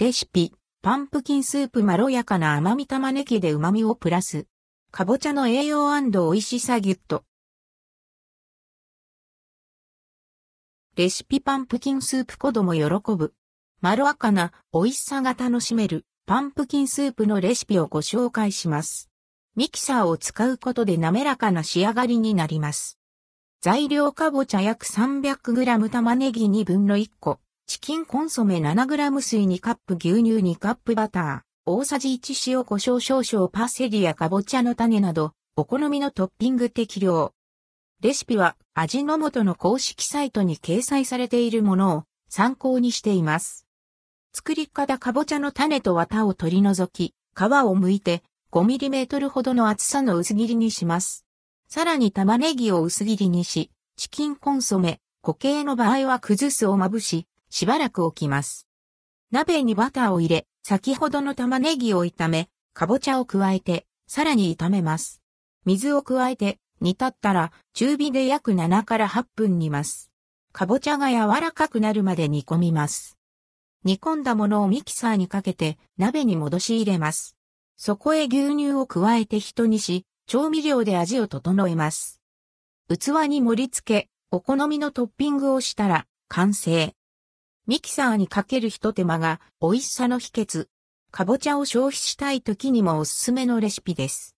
レシピ、パンプキンスープまろやかな甘み玉ねぎで旨味をプラス。かぼちゃの栄養美味しさギュッと。レシピパンプキンスープ子供喜ぶ。まろやかな美味しさが楽しめるパンプキンスープのレシピをご紹介します。ミキサーを使うことで滑らかな仕上がりになります。材料かぼちゃ約 300g 玉ねぎ2分の1個。チキンコンソメ 7g 水2カップ牛乳2カップバター、大さじ1塩胡椒少々パセリやかぼちゃの種など、お好みのトッピング適量。レシピは味の素の公式サイトに掲載されているものを参考にしています。作り方かぼちゃの種と綿を取り除き、皮を剥いて 5mm ほどの厚さの薄切りにします。さらに玉ねぎを薄切りにし、チキンコンソメ、固形の場合は崩すをまぶし、しばらく置きます。鍋にバターを入れ、先ほどの玉ねぎを炒め、かぼちゃを加えて、さらに炒めます。水を加えて、煮立ったら、中火で約7から8分煮ます。かぼちゃが柔らかくなるまで煮込みます。煮込んだものをミキサーにかけて、鍋に戻し入れます。そこへ牛乳を加えて一煮し、調味料で味を整えます。器に盛り付け、お好みのトッピングをしたら、完成。ミキサーにかける一手間が美味しさの秘訣。かぼちゃを消費したい時にもおすすめのレシピです。